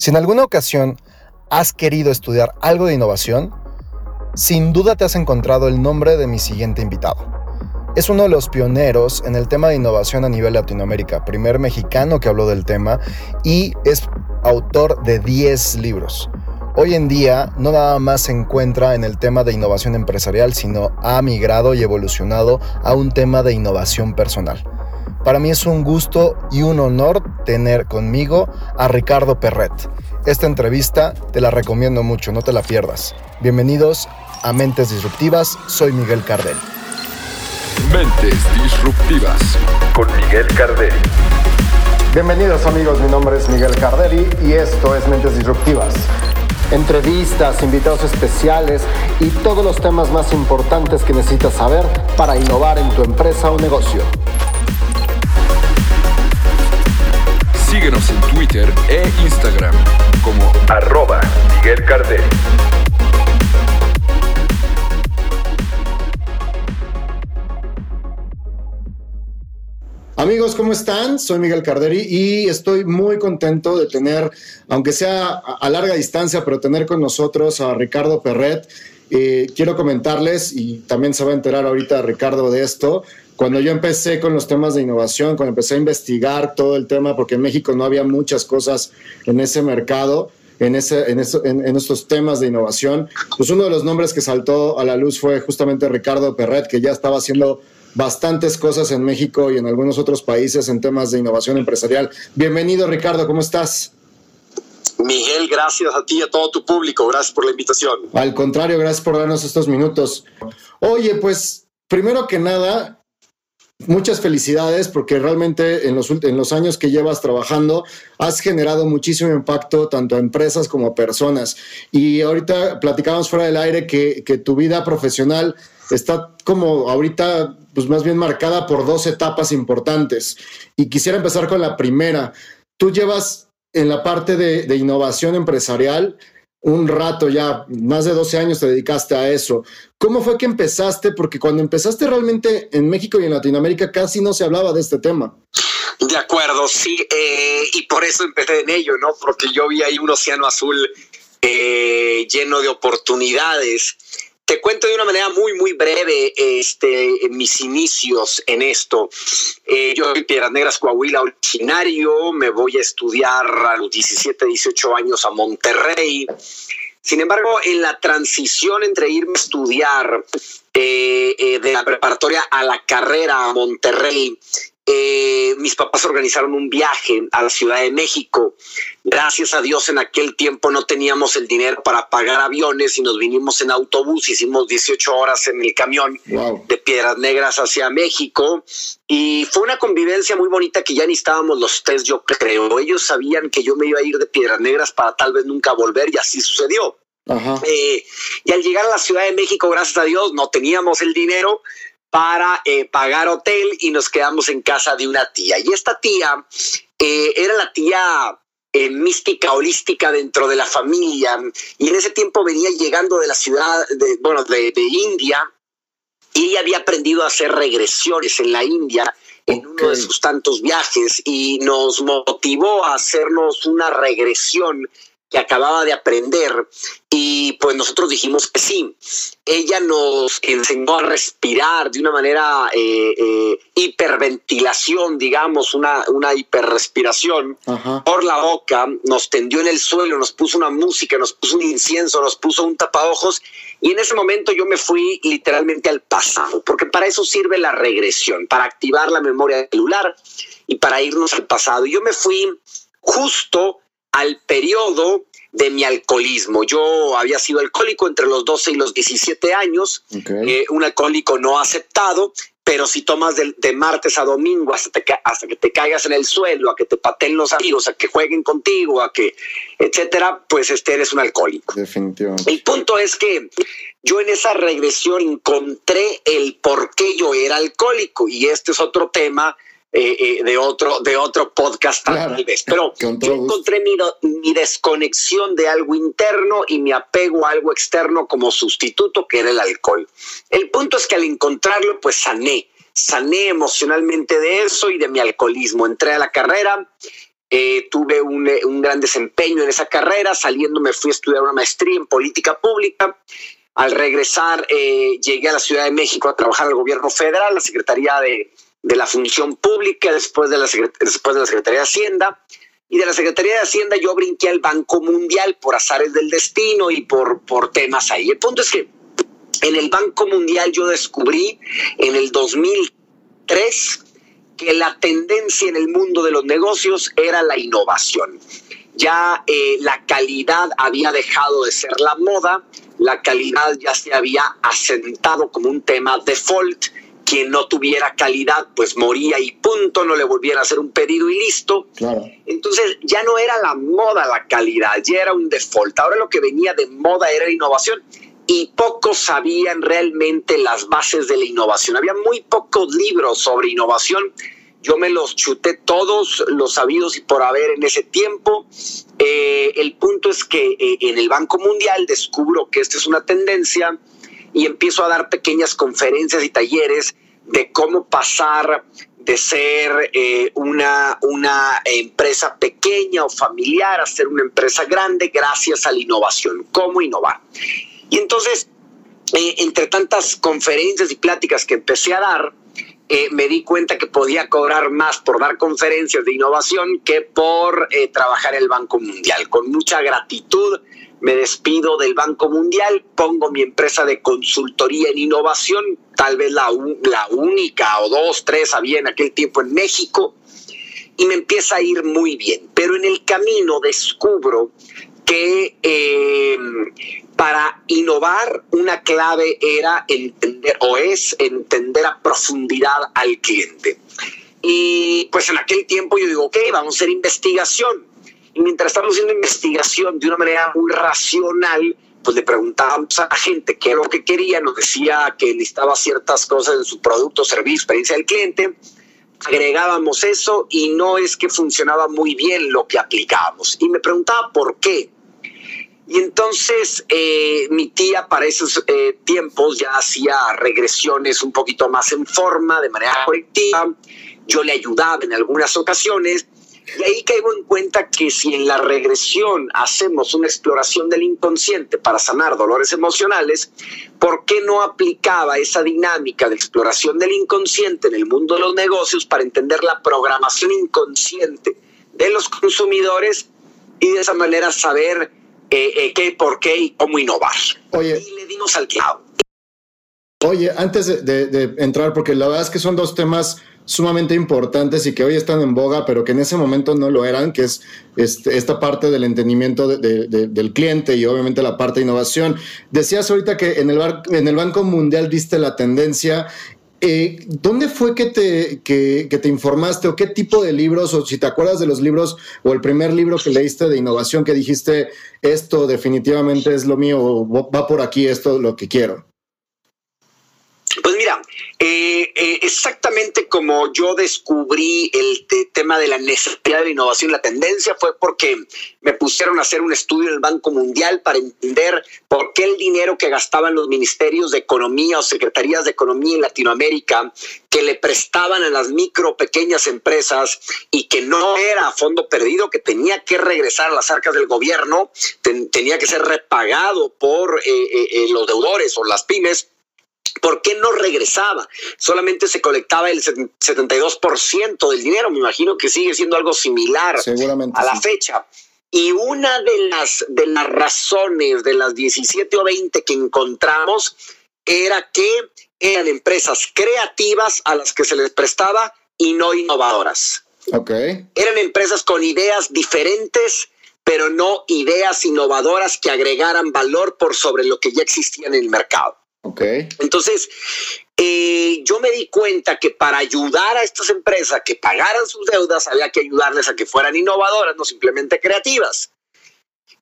Si en alguna ocasión has querido estudiar algo de innovación, sin duda te has encontrado el nombre de mi siguiente invitado. Es uno de los pioneros en el tema de innovación a nivel Latinoamérica, primer mexicano que habló del tema y es autor de 10 libros. Hoy en día no nada más se encuentra en el tema de innovación empresarial, sino ha migrado y evolucionado a un tema de innovación personal. Para mí es un gusto y un honor tener conmigo a Ricardo Perret. Esta entrevista te la recomiendo mucho, no te la pierdas. Bienvenidos a Mentes Disruptivas, soy Miguel Cardel. Mentes Disruptivas con Miguel Carderi. Bienvenidos amigos, mi nombre es Miguel Carderi y esto es Mentes Disruptivas. Entrevistas, invitados especiales y todos los temas más importantes que necesitas saber para innovar en tu empresa o negocio. Síguenos en Twitter e Instagram como arroba Miguel. Amigos, ¿cómo están? Soy Miguel Carderi y estoy muy contento de tener, aunque sea a larga distancia, pero tener con nosotros a Ricardo Perret. Eh, quiero comentarles, y también se va a enterar ahorita Ricardo de esto, cuando yo empecé con los temas de innovación, cuando empecé a investigar todo el tema, porque en México no había muchas cosas en ese mercado, en, ese, en, en, estos temas de innovación, pues uno de los nombres que saltó a la luz fue justamente Ricardo Perret, que ya estaba haciendo bastantes cosas en México y en algunos otros países en temas de innovación empresarial. Bienvenido Ricardo, ¿cómo estás? Miguel, gracias a ti y a todo tu público. Gracias por la invitación. Al contrario, gracias por darnos estos minutos. Oye, pues primero que nada, muchas felicidades porque realmente en los, en los años que llevas trabajando has generado muchísimo impacto tanto a empresas como a personas. Y ahorita platicábamos fuera del aire que, que tu vida profesional está como ahorita pues más bien marcada por dos etapas importantes. Y quisiera empezar con la primera. Tú llevas en la parte de, de innovación empresarial un rato ya, más de 12 años te dedicaste a eso. ¿Cómo fue que empezaste? Porque cuando empezaste realmente en México y en Latinoamérica casi no se hablaba de este tema. De acuerdo, sí, eh, y por eso empecé en ello, ¿no? Porque yo vi ahí un océano azul eh, lleno de oportunidades te cuento de una manera muy, muy breve este, mis inicios en esto. Eh, yo soy Piedras Negras, Coahuila, originario. Me voy a estudiar a los 17, 18 años a Monterrey. Sin embargo, en la transición entre irme a estudiar eh, eh, de la preparatoria a la carrera a Monterrey, mis papás organizaron un viaje a la Ciudad de México. Gracias a Dios en aquel tiempo no teníamos el dinero para pagar aviones y nos vinimos en autobús, hicimos 18 horas en el camión de Piedras Negras hacia México y fue una convivencia muy bonita que ya ni estábamos los tres, yo creo. Ellos sabían que yo me iba a ir de Piedras Negras para tal vez nunca volver y así sucedió. Eh, y al llegar a la Ciudad de México, gracias a Dios, no teníamos el dinero, para eh, pagar hotel y nos quedamos en casa de una tía. Y esta tía eh, era la tía eh, mística holística dentro de la familia. Y en ese tiempo venía llegando de la ciudad, de, bueno, de, India y ella había aprendido a hacer regresiones en la India en uno de sus tantos viajes y nos motivó a hacernos una regresión que acababa de aprender y pues nosotros dijimos que sí. Ella nos enseñó a respirar de una manera eh, eh, hiperventilación, digamos, una, una hiperrespiración por la boca, nos tendió en el suelo, nos puso una música, nos puso un incienso, nos puso un tapaojos y en ese momento yo me fui literalmente al pasado, porque para eso sirve la regresión, para activar la memoria celular y para irnos al pasado. Yo me fui justo al periodo de mi alcoholismo. Yo había sido alcohólico entre los 12 y los 17 años, eh, un alcohólico no aceptado, pero si tomas de, martes a domingo hasta, hasta, que te caigas en el suelo, a que te pateen los amigos, a que jueguen contigo, a que, etcétera, pues este eres un alcohólico. Definitivamente. El punto es que yo en esa regresión encontré el por qué yo era alcohólico y este es otro tema eh, eh, de, otro, de otro podcast tal vez. Pero yo encontré mi, mi, desconexión de algo interno y mi apego a algo externo como sustituto, que era el alcohol. El punto es que al encontrarlo, pues sané, sané emocionalmente de eso y de mi alcoholismo. Entré a la carrera eh, tuve un, un, gran desempeño en esa carrera, saliendo me fui a estudiar una maestría en política pública. Al regresar llegué a la Ciudad de México a trabajar al gobierno federal, la Secretaría de, de la Función Pública, después de, la, después de la Secretaría de Hacienda. Y de la Secretaría de Hacienda yo brinqué al Banco Mundial por azares del destino y por, por temas ahí. El punto es que en el Banco Mundial yo descubrí en el 2003 que la tendencia en el mundo de los negocios era la innovación. Ya eh, la calidad había dejado de ser la moda, la calidad ya se había asentado como un tema default. Quien no tuviera calidad, pues moría y punto, no le volviera a hacer un pedido y listo. Entonces ya no era la moda la calidad, ya era un default. Ahora lo que venía de moda era innovación y pocos sabían realmente las bases de la innovación. Había muy pocos libros sobre innovación. Yo me los chuté todos los sabidos y por haber en ese tiempo. Eh, el punto es que eh, en el Banco Mundial descubro que esta es una tendencia y empiezo a dar pequeñas conferencias y talleres de cómo pasar de ser eh, una, una empresa pequeña o familiar a ser una empresa grande gracias a la innovación. ¿Cómo innovar? Y entonces, eh, entre tantas conferencias y pláticas que empecé a dar, eh, me di cuenta que podía cobrar más por dar conferencias de innovación que por trabajar en el Banco Mundial. Con mucha gratitud me despido del Banco Mundial, pongo mi empresa de consultoría en innovación, tal vez la, la única o dos, tres había en aquel tiempo en México, y me empieza a ir muy bien. Pero en el camino descubro que para innovar, una clave era entender o es entender a profundidad al cliente. Y pues en aquel tiempo yo digo, ok, vamos a hacer investigación. Y mientras estamos haciendo investigación de una manera muy racional, pues le preguntábamos a la gente qué es lo que quería, nos decía que listaba ciertas cosas en su producto, servicio, experiencia del cliente, agregábamos eso y no es que funcionaba muy bien lo que aplicábamos. Y me preguntaba por qué. Y entonces eh, mi tía para esos eh, tiempos ya hacía regresiones un poquito más en forma, de manera colectiva. Yo le ayudaba en algunas ocasiones. Y ahí caigo en cuenta que si en la regresión hacemos una exploración del inconsciente para sanar dolores emocionales, ¿por qué no aplicaba esa dinámica de exploración del inconsciente en el mundo de los negocios para entender la programación inconsciente de los consumidores y de esa manera saber eh, eh, qué, por qué y cómo innovar. Oye, y le dimos al clavo. Oye, antes de, entrar, porque la verdad es que son dos temas sumamente importantes y que hoy están en boga, pero que en ese momento no lo eran, que es este, esta parte del entendimiento del cliente y obviamente la parte de innovación. Decías ahorita que en el, en el Banco Mundial diste la tendencia eh, ¿Dónde fue que te, que, te informaste o qué tipo de libros, o si te acuerdas de los libros o el primer libro que leíste de innovación que dijiste, esto definitivamente es lo mío, o va por aquí, esto es lo que quiero? Eh, eh, exactamente como yo descubrí el tema de la necesidad de innovación, la tendencia fue porque me pusieron a hacer un estudio en el Banco Mundial para entender por qué el dinero que gastaban los ministerios de Economía o secretarías de Economía en Latinoamérica, que le prestaban a las micro, pequeñas empresas y que no era a fondo perdido, que tenía que regresar a las arcas del gobierno, tenía que ser repagado por eh, los deudores o las pymes ¿Por qué no regresaba? Solamente se colectaba el 72% del dinero. Me imagino que sigue siendo algo similar a la fecha. Y una de las, de las razones de las 17 o 20 que encontramos era que eran empresas creativas a las que se les prestaba y no innovadoras. Okay. Eran empresas con ideas diferentes, pero no ideas innovadoras que agregaran valor por sobre lo que ya existía en el mercado. Okay. Entonces, eh, yo me di cuenta que para ayudar a estas empresas que pagaran sus deudas, había que ayudarles a que fueran innovadoras, no simplemente creativas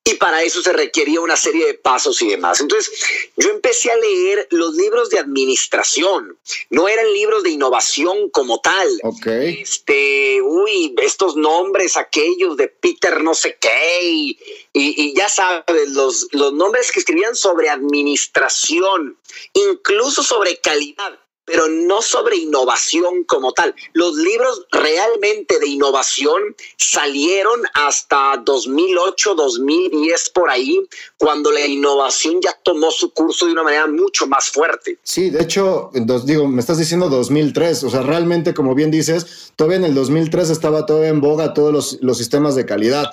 y para eso se requería una serie de pasos y demás. Entonces, yo empecé a leer los libros de administración, no eran libros de innovación como tal. Okay. Este, uy, estos nombres, aquellos de Peter no sé qué, y, y, ya sabes, los, los nombres que escribían sobre administración, incluso sobre calidad pero no sobre innovación como tal. Los libros realmente de innovación salieron hasta 2008, 2010 por ahí, cuando la innovación ya tomó su curso de una manera mucho más fuerte. Sí, de hecho, digo, me estás diciendo 2003, o sea, realmente, como bien dices, todavía en el 2003 estaba todavía en boga todos los, los sistemas de calidad.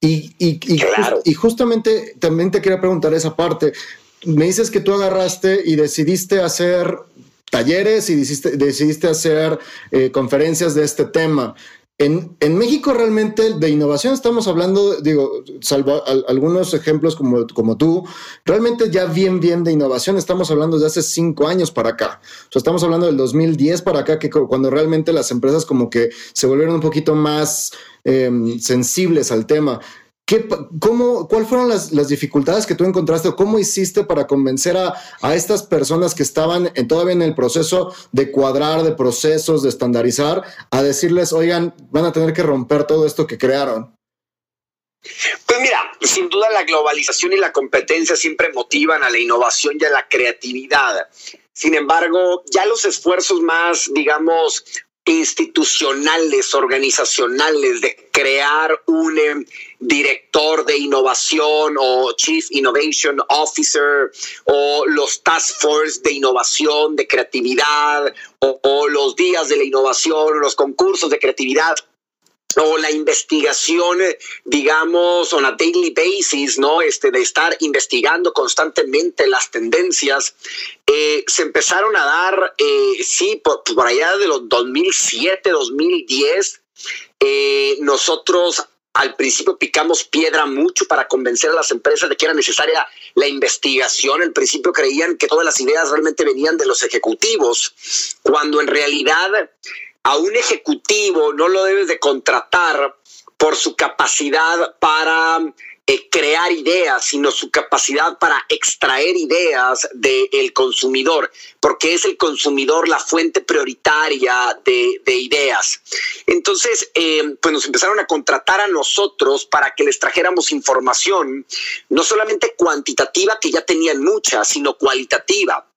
Y, y, y, justamente también te quería preguntar esa parte. Me dices que tú agarraste y decidiste hacer talleres y decidiste, hacer eh, conferencias de este tema. En, en, México realmente de innovación estamos hablando, digo, salvo algunos ejemplos como, como tú, realmente ya bien, bien de innovación estamos hablando de hace cinco años para acá. O sea, estamos hablando del 2010 para acá, que cuando realmente las empresas como que se volvieron un poquito más em, sensibles al tema. ¿Qué, cómo, ¿Cuáles fueron las, dificultades que tú encontraste o cómo hiciste para convencer a, estas personas que estaban todavía en el proceso de cuadrar, de procesos, de estandarizar, a decirles, oigan, van a tener que romper todo esto que crearon? Pues mira, sin duda la globalización y la competencia siempre motivan a la innovación y a la creatividad. Sin embargo, ya los esfuerzos más, digamos, institucionales, organizacionales, de crear un eh, director de innovación o Chief Innovation Officer o los Task Force de innovación, de creatividad o, o los días de la innovación, los concursos de creatividad o la investigación, digamos, on a daily basis, ¿no? Este, de estar investigando constantemente las tendencias, eh, se empezaron a dar, eh, sí, por, allá de los 2007, 2010, eh, nosotros al principio picamos piedra mucho para convencer a las empresas de que era necesaria la investigación. Al principio creían que todas las ideas realmente venían de los ejecutivos, cuando en realidad a un ejecutivo no lo debes de contratar por su capacidad para eh, crear ideas, sino su capacidad para extraer ideas del consumidor, porque es el consumidor la fuente prioritaria de, ideas. Entonces, eh, pues nos empezaron a contratar a nosotros para que les trajéramos información, no solamente cuantitativa, que ya tenían mucha, sino cualitativa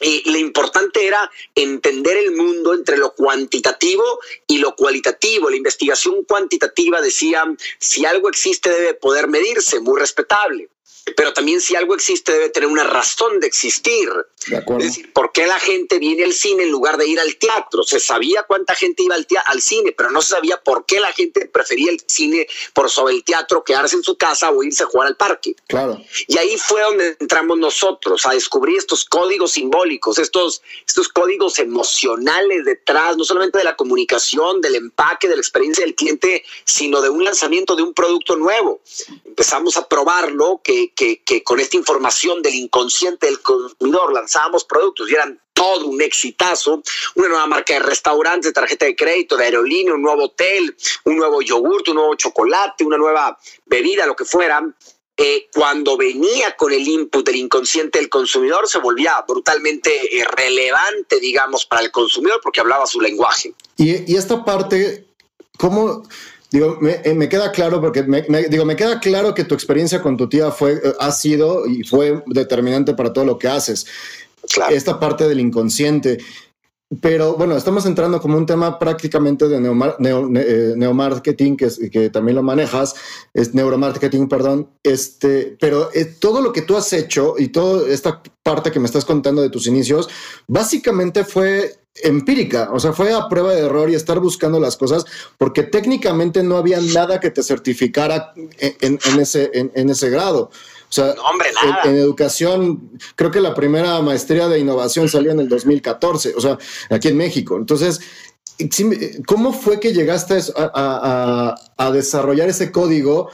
y lo importante era entender el mundo entre lo cuantitativo y lo cualitativo. La investigación cuantitativa decía, si algo existe debe poder medirse, muy respetable pero también si algo existe debe tener una razón de existir. es decir, ¿por qué la gente viene al cine en lugar de ir al teatro? Se sabía cuánta gente iba al, al cine, pero no se sabía por qué la gente prefería el cine por sobre el teatro, quedarse en su casa o irse a jugar al parque. Claro. Y ahí fue donde entramos nosotros a descubrir estos códigos simbólicos, estos, estos códigos emocionales detrás, no solamente de la comunicación, del empaque, de la experiencia del cliente, sino de un lanzamiento de un producto nuevo. Empezamos a probarlo, que, que, con esta información del inconsciente del consumidor lanzábamos productos y eran todo un exitazo, una nueva marca de restaurantes, tarjeta de crédito, de aerolínea, un nuevo hotel, un nuevo yogurt, un nuevo chocolate, una nueva bebida, lo que fuera, eh, cuando venía con el input del inconsciente del consumidor se volvía brutalmente eh, relevante, digamos, para el consumidor porque hablaba su lenguaje. Y, y esta parte, ¿cómo, Digo, me, eh, me, queda claro porque me, digo, me queda claro que tu experiencia con tu tía fue, eh, ha sido y fue determinante para todo lo que haces. Esta parte del inconsciente. Pero bueno, estamos entrando como un tema prácticamente de eh, neuromarketing, que, que también lo manejas, es neuromarketing, perdón. Este, pero todo lo que tú has hecho y toda esta parte que me estás contando de tus inicios, básicamente fue empírica, o sea, fue a prueba de error y estar buscando las cosas, porque técnicamente no había nada que te certificara en, ese, en, ese grado. O sea, En, educación, creo que la primera maestría de innovación salió en el 2014, o sea, aquí en México. Entonces, ¿cómo fue que llegaste a, desarrollar ese código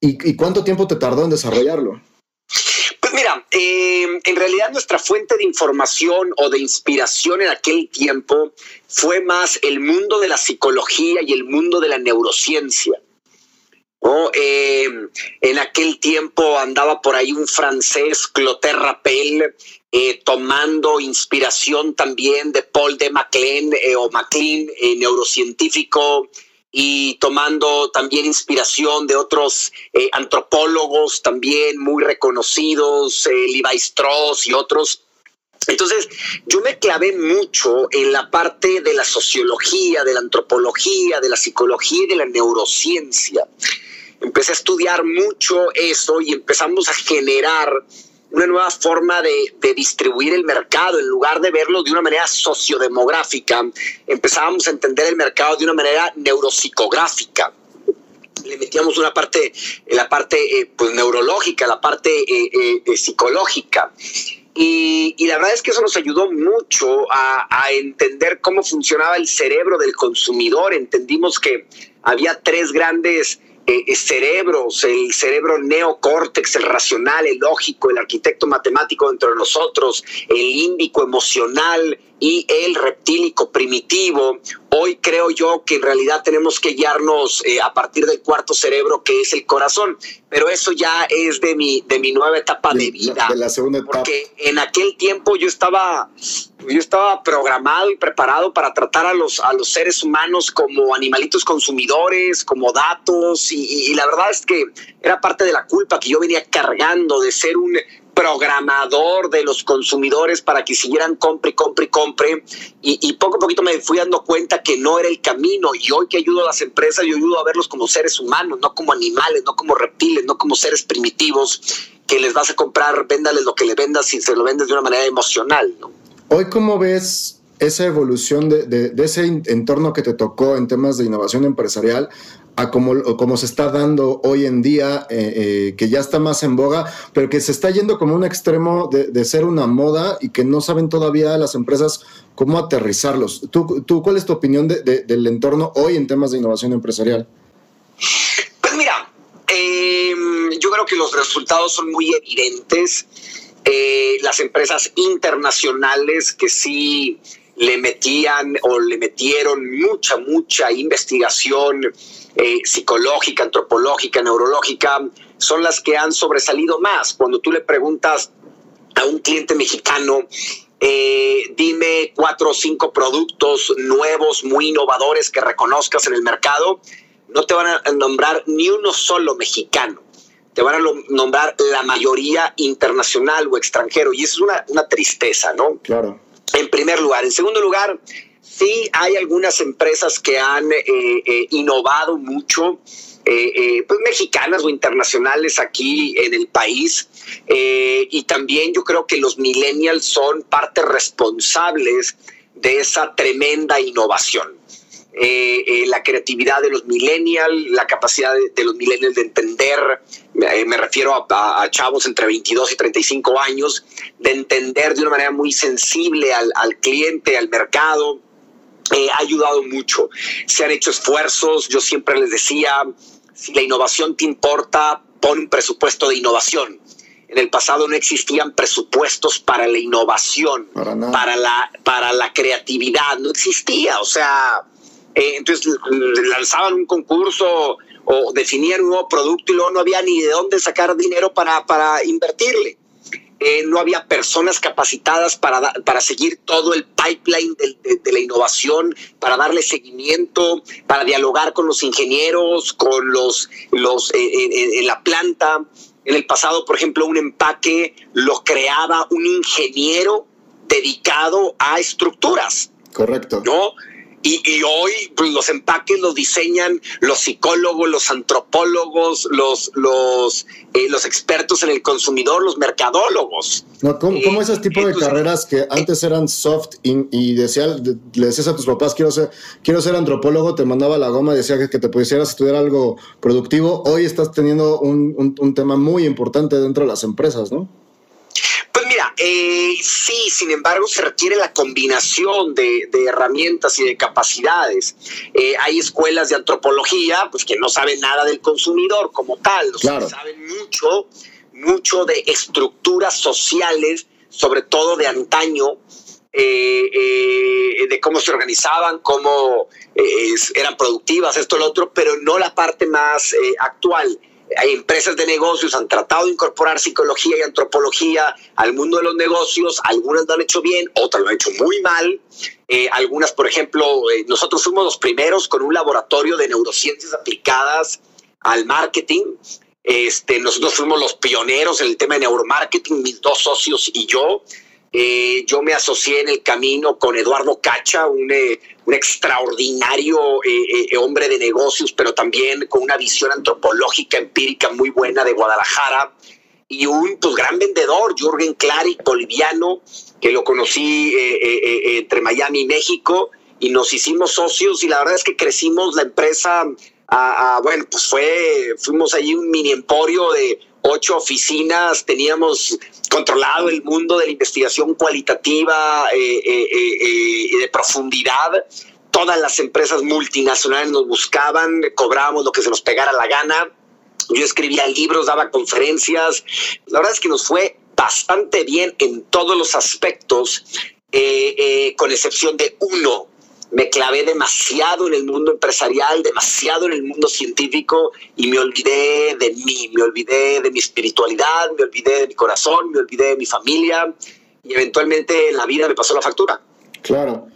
y cuánto tiempo te tardó en desarrollarlo? Eh, en realidad nuestra fuente de información o de inspiración en aquel tiempo fue más el mundo de la psicología y el mundo de la neurociencia. Eh, en aquel tiempo andaba por ahí un francés, Clotaire Rappel, eh, tomando inspiración también de Paul de Maclean o Maclean, neurocientífico y tomando también inspiración de otros eh, antropólogos también muy reconocidos, eh, Levi Strauss y otros. Entonces, yo me clavé mucho en la parte de la sociología, de la antropología, de la psicología y de la neurociencia. Empecé a estudiar mucho eso y empezamos a generar una nueva forma de, distribuir el mercado, en lugar de verlo de una manera sociodemográfica, empezábamos a entender el mercado de una manera neuropsicográfica. Le metíamos una parte, la parte eh, pues, neurológica, la parte eh, eh, psicológica. Y, la verdad es que eso nos ayudó mucho a, entender cómo funcionaba el cerebro del consumidor. Entendimos que había tres grandes eh, cerebros, el cerebro neocórtex, el racional, el lógico, el arquitecto matemático dentro de nosotros, el límbico emocional y el reptílico primitivo. Hoy creo yo que en realidad tenemos que guiarnos eh, a partir del cuarto cerebro que es el corazón, pero eso ya es de mi, de mi nueva etapa de, vida. De la segunda etapa. Porque en aquel tiempo yo estaba, yo estaba programado y preparado para tratar a los, a los seres humanos como animalitos consumidores, como datos, y, y la verdad es que era parte de la culpa que yo venía cargando de ser un programador de los consumidores para que siguieran compre, compre, compre. Y, y, poco a poquito me fui dando cuenta que no era el camino. Y hoy que ayudo a las empresas, yo ayudo a verlos como seres humanos, no como animales, no como reptiles, no como seres primitivos que les vas a comprar, véndales lo que le vendas si se lo vendes de una manera emocional. Hoy, ¿cómo ves esa evolución de, ese entorno que te tocó en temas de innovación empresarial a como, se está dando hoy en día, eh, eh, que ya está más en boga, pero que se está yendo como un extremo de, ser una moda y que no saben todavía las empresas cómo aterrizarlos. ¿Tú, tú cuál es tu opinión del entorno hoy en temas de innovación empresarial? Pues mira, em, yo creo que los resultados son muy evidentes. Eh, las empresas internacionales que sí le metían o le metieron mucha, mucha investigación eh, psicológica, antropológica, neurológica, son las que han sobresalido más. Cuando tú le preguntas a un cliente mexicano, eh, dime cuatro o cinco productos nuevos, muy innovadores que reconozcas en el mercado, no te van a nombrar ni uno solo mexicano. Te van a nombrar la mayoría internacional o extranjero. Y eso es una, una tristeza, ¿no? Claro. En primer lugar. En segundo lugar, Sí, hay algunas empresas que han eh, eh, innovado mucho, eh, pues mexicanas o internacionales aquí en el país. y también yo creo que los millennials son parte responsables de esa tremenda innovación. La creatividad de los millennials, la capacidad de, los millennials de entender, me refiero a, chavos entre 22 y 35 años, de entender de una manera muy sensible al, al cliente, al mercado, eh, ha ayudado mucho. Se han hecho esfuerzos, yo siempre les decía, si la innovación te importa, pon un presupuesto de innovación. En el pasado no existían presupuestos para la innovación, para, la, para la creatividad, no existía. O sea, eh, entonces lanzaban un concurso o definían un nuevo producto y luego no había ni de dónde sacar dinero para, para invertirle. Eh, no había personas capacitadas para, para seguir todo el pipeline de, la innovación, para darle seguimiento, para dialogar con los ingenieros, con los, los eh, en la planta. En el pasado, por ejemplo, un empaque lo creaba un ingeniero dedicado a estructuras. Correcto. ¿No? Y, hoy pues, los empaques los diseñan los psicólogos, los antropólogos, los, los, eh, los expertos en el consumidor, los mercadólogos. No, ¿cómo, eh, esos tipos de carreras que antes eran soft y, decía, le decías a tus papás, quiero ser, quiero ser antropólogo, te mandaba la goma y decía que, te pusieras a estudiar algo productivo, hoy estás teniendo un, un tema muy importante dentro de las empresas, ¿no? Eh, sí, sin embargo, se requiere la combinación de, herramientas y de capacidades. Eh, hay escuelas de antropología, pues que no saben nada del consumidor como tal, saben mucho, mucho de estructuras sociales, sobre todo de antaño, eh, de cómo se organizaban, cómo eran productivas, esto, lo otro, pero no la parte más actual hay empresas de negocios han tratado de incorporar psicología y antropología al mundo de los negocios, algunas lo han hecho bien, otras lo han hecho muy mal. Eh, algunas, por ejemplo, eh, nosotros fuimos los primeros con un laboratorio de neurociencias aplicadas al marketing. Este, nosotros fuimos los pioneros en el tema de neuromarketing, mis dos socios y yo. Eh, yo me asocié en el camino con Eduardo Cacha, un, eh, un extraordinario eh, hombre de negocios, pero también con una visión antropológica empírica muy buena de Guadalajara y un pues, gran vendedor, Jürgen Clary, boliviano, que lo conocí entre Miami y México y nos hicimos socios y la verdad es que crecimos la empresa bueno, pues fue, fuimos allí un mini emporio de ocho oficinas, teníamos controlado el mundo de la investigación cualitativa y eh, eh, eh, de profundidad. Todas las empresas multinacionales nos buscaban, cobrábamos lo que se nos pegara la gana. Yo escribía libros, daba conferencias. La verdad es que nos fue bastante bien en todos los aspectos, con excepción de uno, me clavé demasiado en el mundo empresarial, demasiado en el mundo científico y me olvidé de mí, me olvidé de mi espiritualidad, me olvidé de mi corazón, me olvidé de mi familia y eventualmente en la vida me pasó la factura. Claro.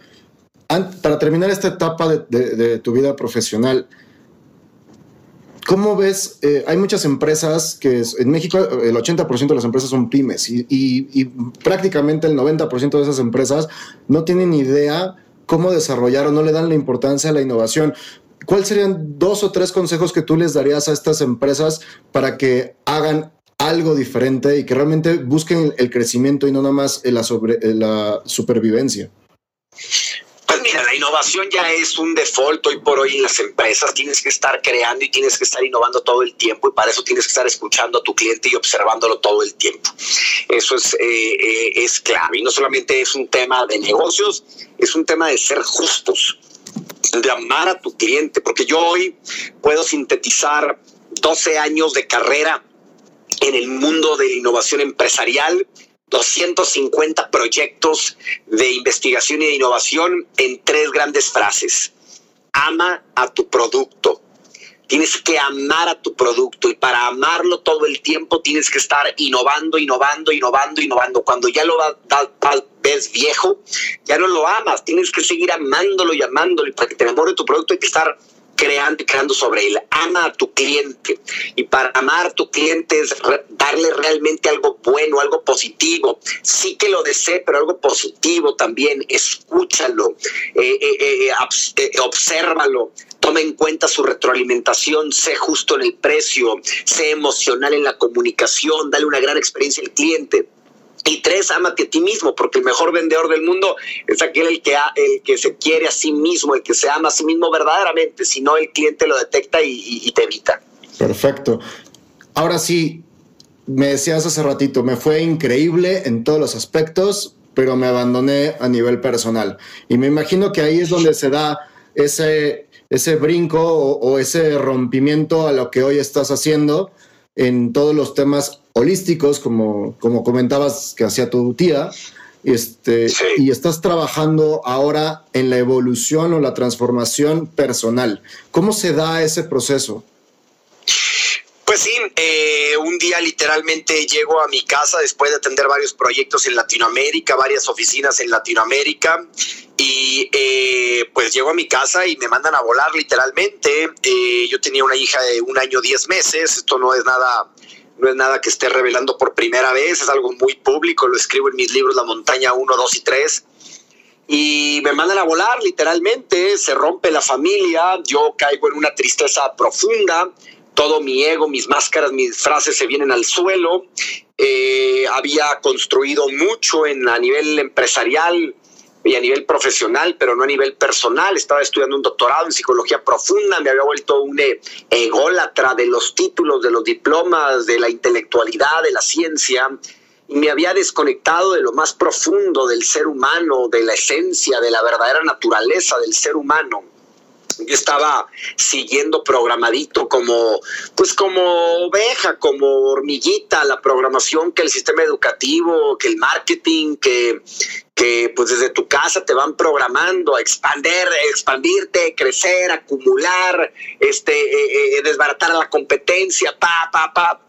Para terminar esta etapa de, tu vida profesional, ¿Cómo ves? Eh, hay muchas empresas que en México el 80% de las empresas son pymes y, y prácticamente el 90% de esas empresas no tienen idea cómo desarrollar o no le dan la importancia a la innovación. ¿Cuáles serían dos o tres consejos que tú les darías a estas empresas para que hagan algo diferente y que realmente busquen el crecimiento y no nada más la, la supervivencia? Mira, la innovación ya es un default hoy por hoy en las empresas. Tienes que estar creando y tienes que estar innovando todo el tiempo y para eso tienes que estar escuchando a tu cliente y observándolo todo el tiempo. Eso es, eh, eh, es clave. Y no solamente es un tema de negocios, es un tema de ser justos, de amar a tu cliente, porque yo hoy puedo sintetizar 12 años de carrera en el mundo de la innovación empresarial, 250 proyectos de investigación y de innovación en tres grandes frases. Ama a tu producto, Tienes que amar a tu producto y para amarlo todo el tiempo tienes que estar innovando, innovando, innovando, innovando. Cuando ya lo ves viejo, ya no lo amas, tienes que seguir amándolo y amándolo y para que te enamore tu producto hay que estar creando creando sobre él. Ama a tu cliente. Y para amar a tu cliente es darle realmente algo bueno, algo positivo. Sí que lo desee, pero algo positivo también. Escúchalo, eh, eh, eh, obsérvalo, toma en cuenta su retroalimentación, sé justo en el precio, sé emocional en la comunicación, dale una gran experiencia al cliente. Y tres, ámate a ti mismo, porque el mejor vendedor del mundo es aquel el que, el que se quiere a sí mismo, el que se ama a sí mismo verdaderamente, si no el cliente lo detecta y, te evita. Perfecto. Ahora sí, me decías hace ratito, me fue increíble en todos los aspectos, pero me abandoné a nivel personal. Y me imagino que ahí es donde se da ese, ese brinco o, o ese rompimiento a lo que hoy estás haciendo en todos los temas holísticos, como, como comentabas que hacía tu tía, este, y estás trabajando ahora en la evolución o la transformación personal. ¿Cómo se da ese proceso? Pues sí, eh, un día literalmente llego a mi casa después de atender varios proyectos en Latinoamérica, varias oficinas en Latinoamérica, y eh, pues llego a mi casa y me mandan a volar literalmente. Eh, yo tenía una hija de un año, diez meses, esto no es nada no es nada que esté revelando por primera vez, es algo muy público, lo escribo en mis libros La montaña 1, 2 y 3. Y me mandan a volar literalmente, se rompe la familia, yo caigo en una tristeza profunda, todo mi ego, mis máscaras, mis frases se vienen al suelo. Eh, había construido mucho en, a nivel empresarial, y a nivel profesional, pero no a nivel personal. Estaba estudiando un doctorado en psicología profunda, me había vuelto un e-, ególatra de los títulos, de los diplomas, de la intelectualidad, de la ciencia, y me había desconectado de lo más profundo del ser humano, de la esencia, de la verdadera naturaleza del ser humano yo estaba siguiendo programadito como, pues como oveja, como hormiguita, la programación que el sistema educativo, que el marketing, que, que pues desde tu casa te van programando a expandir, expandirte, crecer, acumular, este, eh, eh, desbaratar a la competencia, pa, pa, pa.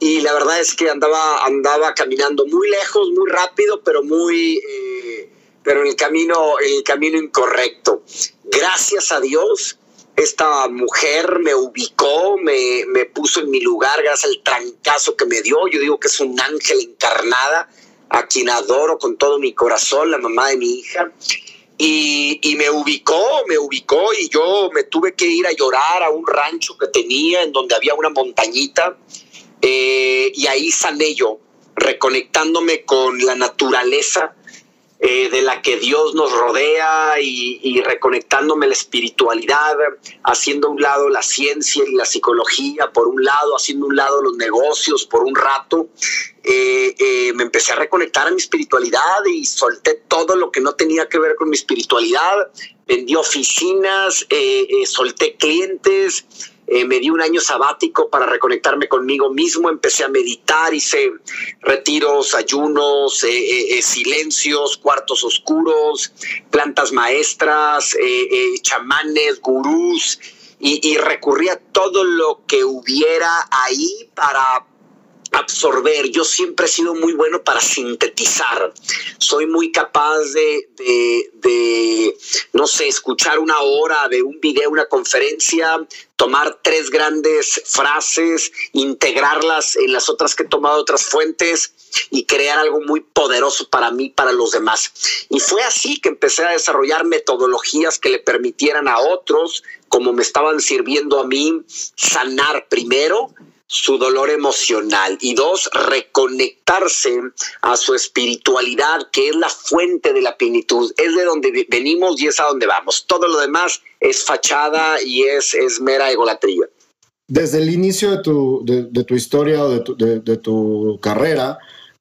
Y la verdad es que andaba, andaba caminando muy lejos, muy rápido, pero muy, eh, pero en el camino, en el camino incorrecto. Gracias a Dios, esta mujer me ubicó, me, me puso en mi lugar gracias al trancazo que me dio. Yo digo que es un ángel encarnada a quien adoro con todo mi corazón, la mamá de mi hija. Y, y, me ubicó, me ubicó y yo me tuve que ir a llorar a un rancho que tenía en donde había una montañita eh, y ahí sané yo, reconectándome con la naturaleza, eh, de la que Dios nos rodea y, reconectándome la espiritualidad, haciendo a un lado la ciencia y la psicología, por un lado, haciendo a un lado los negocios por un rato, eh, eh, me empecé a reconectar a mi espiritualidad y solté todo lo que no tenía que ver con mi espiritualidad, vendí oficinas, solté clientes, eh, me di un año sabático para reconectarme conmigo mismo, empecé a meditar, hice retiros, ayunos, eh, eh, silencios, cuartos oscuros, plantas maestras, chamanes, gurús, y, y recurrí a todo lo que hubiera ahí para absorber. Yo siempre he sido muy bueno para sintetizar. Soy muy capaz de, de, no sé, escuchar una hora de un video, una conferencia, tomar tres grandes frases, integrarlas en las otras que he tomado otras fuentes y crear algo muy poderoso para mí, para los demás. Y fue así que empecé a desarrollar metodologías que le permitieran a otros, como me estaban sirviendo a mí, sanar primero su dolor emocional y dos, reconectarse a su espiritualidad, que es la fuente de la plenitud, es de donde venimos y es a donde vamos. Todo lo demás es fachada y es, es mera egolatría. Desde el inicio de tu, de, tu historia o de tu, de, tu carrera,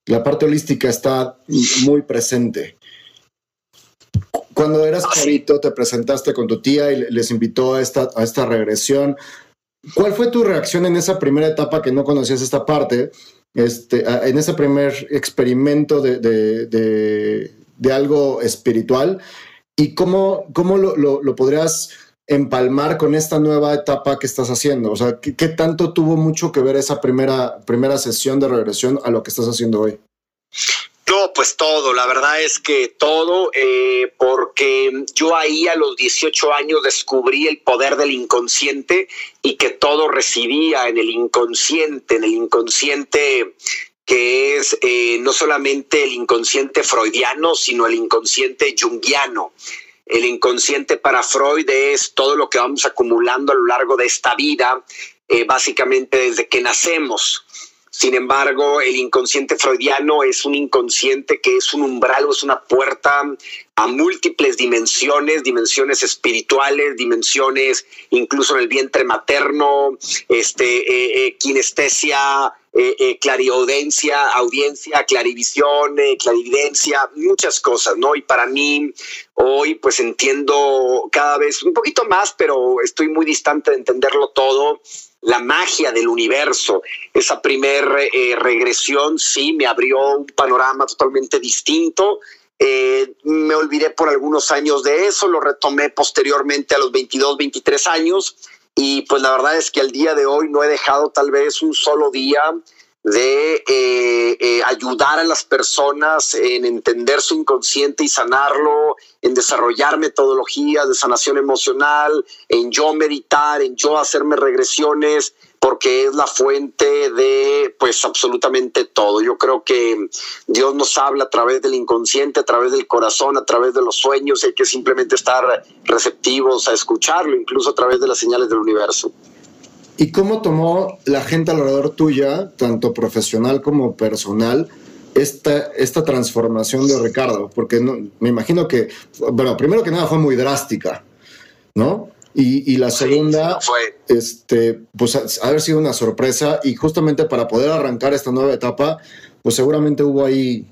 la parte holística está muy presente. Cuando eras chiquito, te presentaste con tu tía y les invitó a esta, a esta regresión. ¿Cuál fue tu reacción en esa primera etapa que no conocías esta parte? Este, en ese primer experimento de, de, algo espiritual y cómo, cómo lo, lo, podrías empalmar con esta nueva etapa que estás haciendo? O sea, ¿qué, ¿qué, tanto tuvo mucho que ver esa primera, primera sesión de regresión a lo que estás haciendo hoy? No, pues todo, la verdad es que todo, eh, porque yo ahí a los 18 años descubrí el poder del inconsciente y que todo residía en el inconsciente, en el inconsciente que es eh, no solamente el inconsciente freudiano, sino el inconsciente junguiano. El inconsciente para Freud es todo lo que vamos acumulando a lo largo de esta vida, eh, básicamente desde que nacemos. Sin embargo, el inconsciente freudiano es un inconsciente que es un umbral o es una puerta a múltiples dimensiones, dimensiones espirituales, dimensiones incluso en el vientre materno, este, eh, eh, kinestesia, eh, clariaudencia, audiencia, clarivisión, clarividencia, muchas cosas, ¿no? Y para mí hoy pues entiendo cada vez un poquito más, pero estoy muy distante de entenderlo todo la magia del universo. Esa primer eh, regresión sí me abrió un panorama totalmente distinto. Eh, me olvidé por algunos años de eso, lo retomé posteriormente a los 22, 23 años y pues la verdad es que al día de hoy no he dejado tal vez un solo día de eh, eh, ayudar a las personas en entender su inconsciente y sanarlo, en desarrollar metodologías de sanación emocional, en yo meditar, en yo hacerme regresiones, porque es la fuente de pues absolutamente todo. Yo creo que Dios nos habla a través del inconsciente, a través del corazón, a través de los sueños, hay que simplemente estar receptivos a escucharlo, incluso a través de las señales del universo. ¿Y cómo tomó la gente alrededor tuya, tanto profesional como personal, esta, esta transformación de Ricardo? Porque me imagino que, bueno, primero que nada fue muy drástica, ¿no? Y, la segunda, fue. este, pues haber sido una sorpresa y justamente para poder arrancar esta nueva etapa, pues seguramente hubo ahí,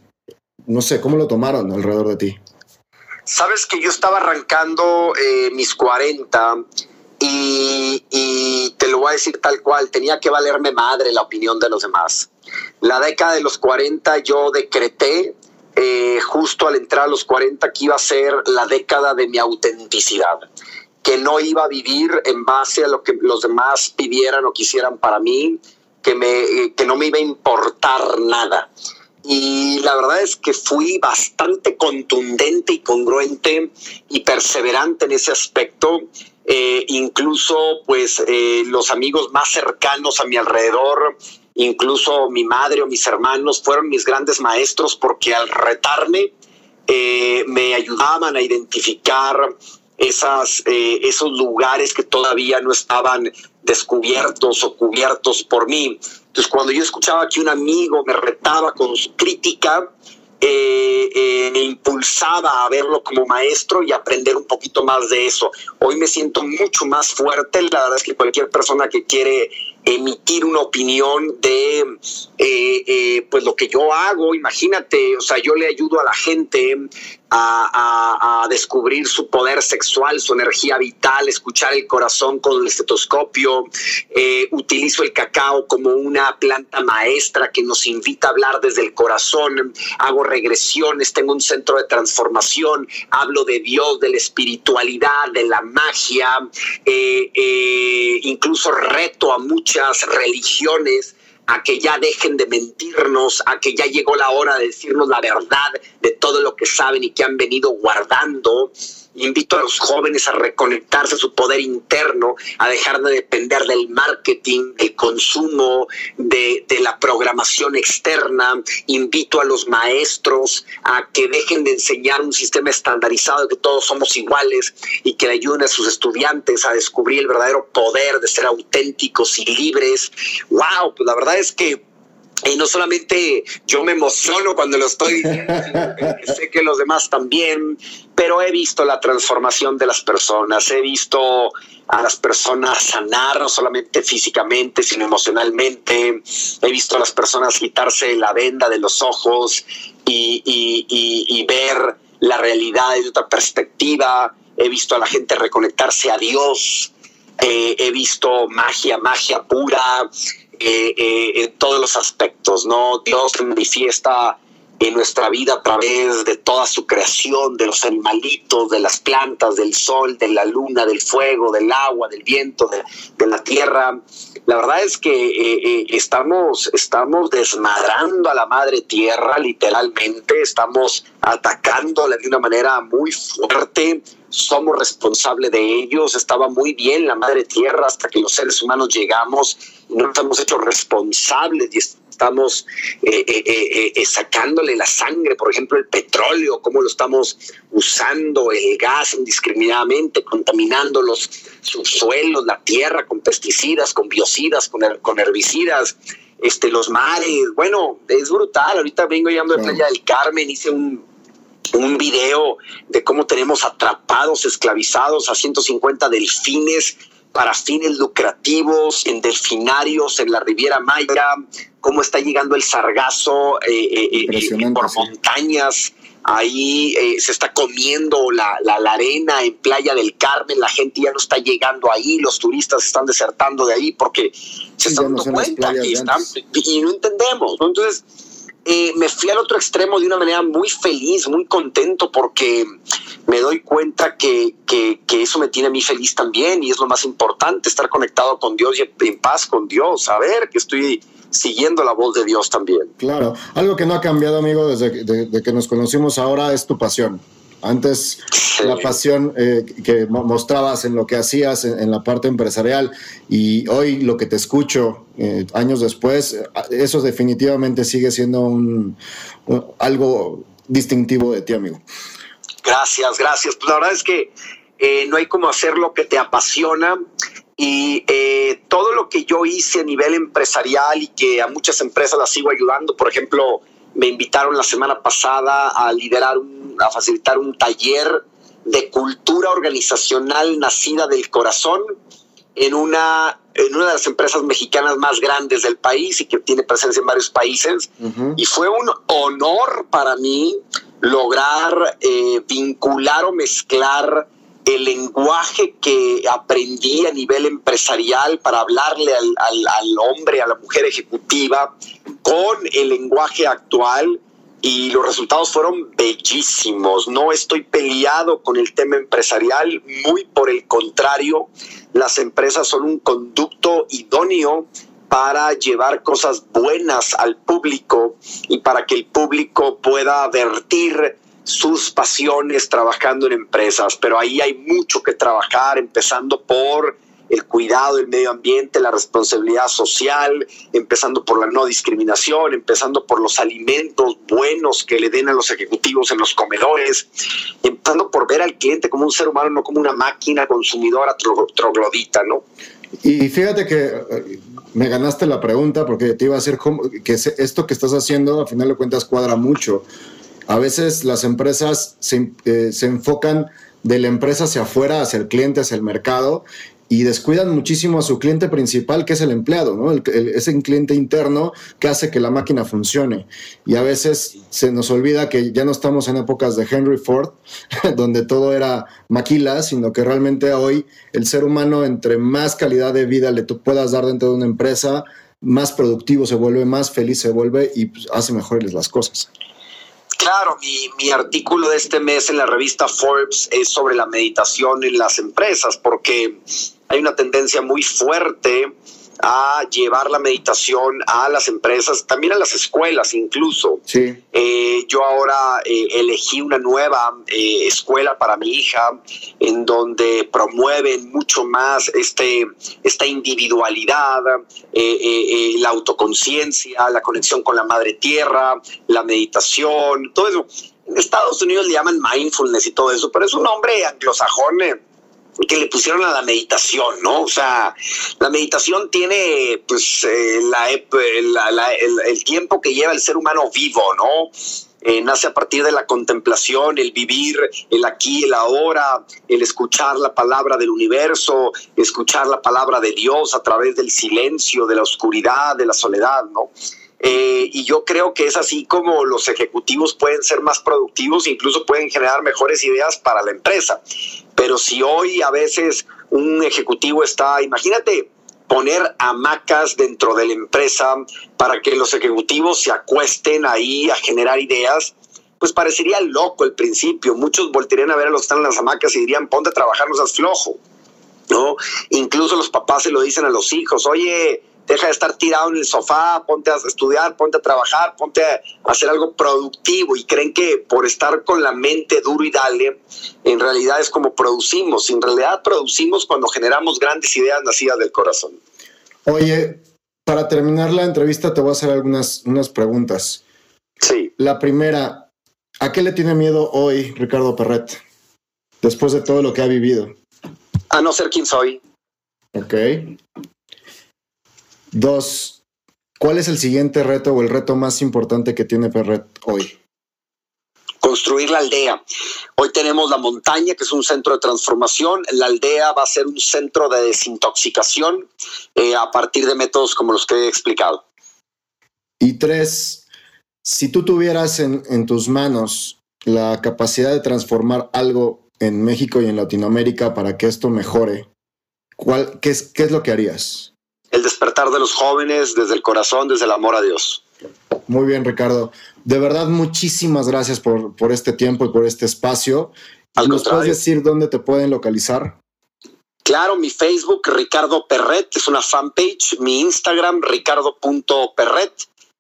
no sé, ¿cómo lo tomaron alrededor de ti? Sabes que yo estaba arrancando eh, mis 40 y, te lo voy a decir tal cual, tenía que valerme madre la opinión de los demás. La década de los 40 yo decreté eh, justo al entrar a los 40 que iba a ser la década de mi autenticidad, que no iba a vivir en base a lo que los demás pidieran o quisieran para mí, que, me, que no me iba a importar nada. Y la verdad es que fui bastante contundente y congruente y perseverante en ese aspecto. Eh, incluso pues eh, los amigos más cercanos a mi alrededor incluso mi madre o mis hermanos fueron mis grandes maestros porque al retarme eh, me ayudaban a identificar esas, esos lugares que todavía no estaban descubiertos o cubiertos por mí. Entonces, cuando yo escuchaba que un amigo me retaba con su crítica, eh, eh, me impulsaba a verlo como maestro y aprender un poquito más de eso. Hoy me siento mucho más fuerte. La verdad es que cualquier persona que quiere emitir una opinión de eh, eh, pues lo que yo hago, imagínate, o sea, yo le ayudo a la gente a, descubrir su poder sexual, su energía vital, escuchar el corazón con el estetoscopio, eh, utilizo el cacao como una planta maestra que nos invita a hablar desde el corazón, hago regresiones, tengo un centro de transformación, hablo de Dios, de la espiritualidad, de la magia, incluso reto a muchos religiones a que ya dejen de mentirnos, a que ya llegó la hora de decirnos la verdad de todo lo que saben y que han venido guardando Invito a los jóvenes a reconectarse a su poder interno, a dejar de depender del marketing, del consumo, de, la programación externa. Invito a los maestros a que dejen de enseñar un sistema estandarizado de que todos somos iguales y que ayuden a sus estudiantes a descubrir el verdadero poder de ser auténticos y libres. ¡Wow! Pues la verdad es que y no solamente yo me emociono cuando lo estoy sé que los demás también, pero he visto la transformación de las personas, he visto a las personas sanar, no solamente físicamente, sino emocionalmente, he visto a las personas quitarse la venda de los ojos y, y ver la realidad desde otra perspectiva, he visto a la gente reconectarse a Dios, eh, he visto magia, magia pura, eh, eh, en todos los aspectos, ¿no? Dios manifiesta en nuestra vida a través de toda su creación, de los animalitos, de las plantas, del sol, de la luna, del fuego, del agua, del viento, de, la tierra. La verdad es que eh, estamos, estamos desmadrando a la madre tierra, literalmente, estamos atacándola de una manera muy fuerte. Somos responsables de ellos, estaba muy bien la madre tierra hasta que los seres humanos llegamos y no nos hemos hecho responsables estamos eh, eh, eh, sacándole la sangre, por ejemplo, el petróleo, cómo lo estamos usando, el gas indiscriminadamente, contaminando los subsuelos, la tierra con pesticidas, con biocidas, con, con herbicidas. Este, los mares, bueno, es brutal. Ahorita vengo llegando de Playa del Carmen, hice un un video de cómo tenemos atrapados, esclavizados a 150 delfines para fines lucrativos en delfinarios en la Riviera Maya, cómo está llegando el sargazo eh, eh, eh, por montañas. Ahí se está comiendo la, la, arena en Playa del Carmen, la gente ya no está llegando ahí, los turistas están desertando de ahí porque se están dando cuenta y, y no entendemos. Entonces, eh, me fui al otro extremo de una manera muy feliz, muy contento, porque me doy cuenta que, que, eso me tiene a mí feliz también y es lo más importante, estar conectado con Dios y en paz con Dios, saber que estoy siguiendo la voz de Dios también. Claro, algo que no ha cambiado, amigo, desde que nos conocimos ahora es tu pasión. Antes la pasión eh, que mostrabas en lo que hacías en, la parte empresarial y hoy lo que te escucho eh, años después, eh, eso definitivamente sigue siendo un, algo distintivo de ti, amigo. Gracias, gracias. Pues la verdad es que no hay como hacer lo que te apasiona y todo lo que yo hice a nivel empresarial y que a muchas empresas las sigo ayudando, por ejemplo, me invitaron la semana pasada a liderar, a facilitar un taller de cultura organizacional nacida del corazón en una, en una de las empresas mexicanas más grandes del país y que tiene presencia en varios países. Y fue un honor para mí lograr eh, vincular o mezclar el lenguaje que aprendí a nivel empresarial para hablarle al, al, hombre, a la mujer ejecutiva, con el lenguaje actual y los resultados fueron bellísimos. No estoy peleado con el tema empresarial, muy por el contrario, las empresas son un conducto idóneo para llevar cosas buenas al público y para que el público pueda vertir sus pasiones trabajando en empresas, pero ahí hay mucho que trabajar, empezando por el cuidado del medio ambiente, la responsabilidad social, empezando por la no discriminación, empezando por los alimentos buenos que le den a los ejecutivos en los comedores, empezando por ver al cliente como un ser humano, no como una máquina consumidora troglodita, ¿no? Y fíjate que eh, me ganaste la pregunta porque te iba a decir que esto que estás haciendo, a final de cuentas, cuadra mucho. A veces las empresas se, eh, se enfocan de la empresa hacia afuera, hacia el cliente, hacia el mercado, y descuidan muchísimo a su cliente principal, que es el empleado, ¿no? El, ese cliente interno que hace que la máquina funcione. Y a veces se nos olvida que ya no estamos en épocas de Henry Ford, donde todo era maquila, sino que realmente hoy el ser humano, entre más calidad de vida le puedas dar dentro de una empresa, más productivo se vuelve, más feliz se vuelve y pues, hace mejores las cosas. Claro, mi, mi, artículo de este mes en la revista Forbes es sobre la meditación en las empresas, porque hay una tendencia muy fuerte a llevar la meditación a las empresas, también a las escuelas incluso. Sí. Eh, yo ahora eh, elegí una nueva eh, escuela para mi hija en donde promueven mucho más este, esta individualidad, la autoconciencia, la conexión con la madre tierra, la meditación, todo eso. En Estados Unidos le llaman mindfulness y todo eso, pero es un nombre anglosajón que le pusieron a la meditación, ¿no? O sea, la meditación tiene pues eh, la, el, tiempo que lleva el ser humano vivo, ¿no? Eh, nace a partir de la contemplación, el vivir el aquí, el ahora, el escuchar la palabra del universo, escuchar la palabra de Dios a través del silencio, de la oscuridad, de la soledad, ¿no? Eh, y yo creo que es así como los ejecutivos pueden ser más productivos, incluso pueden generar mejores ideas para la empresa. Pero si hoy a veces un ejecutivo está, imagínate, poner hamacas dentro de la empresa para que los ejecutivos se acuesten ahí a generar ideas, pues parecería loco al principio. Muchos voltearían a ver a los que están en las hamacas y dirían, ponte a trabajar, no seas flojo. ¿No? Incluso los papás se lo dicen a los hijos, oye, deja de estar tirado en el sofá, ponte a estudiar, ponte a trabajar, ponte a hacer algo productivo y creen que por estar con la mente duro y dale, en realidad es como producimos. En realidad producimos cuando generamos grandes ideas nacidas del corazón. Oye, para terminar la entrevista te voy a hacer algunas unas preguntas. Sí. La primera, ¿a qué le tiene miedo hoy Ricardo Perret? Después de todo lo que ha vivido. A no ser quien soy. Ok. Dos, ¿cuál es el siguiente reto o el reto más importante que tiene Perret hoy? construir la aldea. Hoy tenemos la montaña, que es un centro de transformación. La aldea va a ser un centro de desintoxicación eh, a partir de métodos como los que he explicado. Y tres, si tú tuvieras en, tus manos la capacidad de transformar algo en México y en Latinoamérica para que esto mejore, ¿cuál, qué, es, ¿qué es lo que harías? El despertar de los jóvenes desde el corazón, desde el amor a Dios. Muy bien, Ricardo. De verdad, muchísimas gracias por, por este tiempo y por este espacio. ¿Nos puedes decir dónde te pueden localizar? Claro, mi Facebook, Ricardo Perret, es una fanpage. Mi Instagram, ricardo.perret.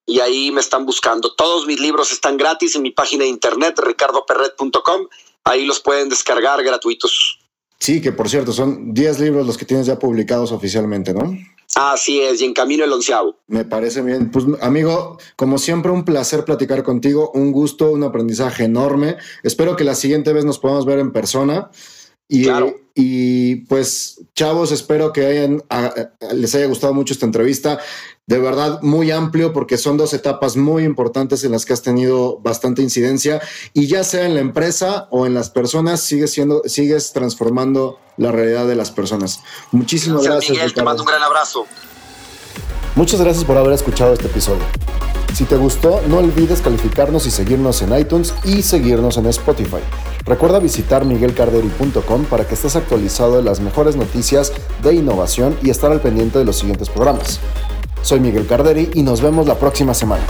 Y ahí me están buscando. Todos mis libros están gratis en mi página de internet, ricardoperret.com. Ahí los pueden descargar gratuitos. Sí, que por cierto, son 10 libros los que tienes ya publicados oficialmente, ¿no? Así es, y en camino el onceavo. Me parece bien. Pues amigo, como siempre, un placer platicar contigo, un gusto, un aprendizaje enorme. Espero que la siguiente vez nos podamos ver en persona. Y, y pues, chavos, espero que hayan, les haya gustado mucho esta entrevista. De verdad, muy amplio, porque son dos etapas muy importantes en las que has tenido bastante incidencia. Y ya sea en la empresa o en las personas, sigues siendo, sigues transformando la realidad de las personas. Muchísimas gracias. Miguel, te mando un gran abrazo. Muchas gracias por haber escuchado este episodio. Si te gustó, no olvides calificarnos y seguirnos en iTunes y seguirnos en Spotify. Recuerda visitar miguelcarderi.com para que estés actualizado de las mejores noticias de innovación y estar al pendiente de los siguientes programas. Soy Miguel Carderi y nos vemos la próxima semana.